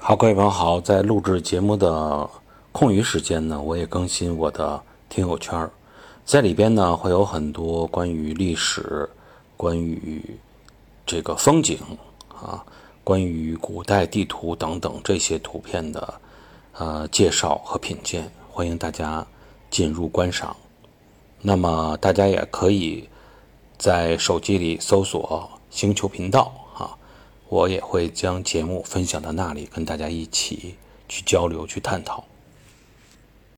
好，各位朋友好，在录制节目的空余时间呢，我也更新我的听友圈，在里边呢会有很多关于历史、关于这个风景啊、关于古代地图等等这些图片的呃介绍和品鉴，欢迎大家进入观赏。那么大家也可以在手机里搜索“星球频道”，我也会将节目分享到那里，跟大家一起去交流、去探讨。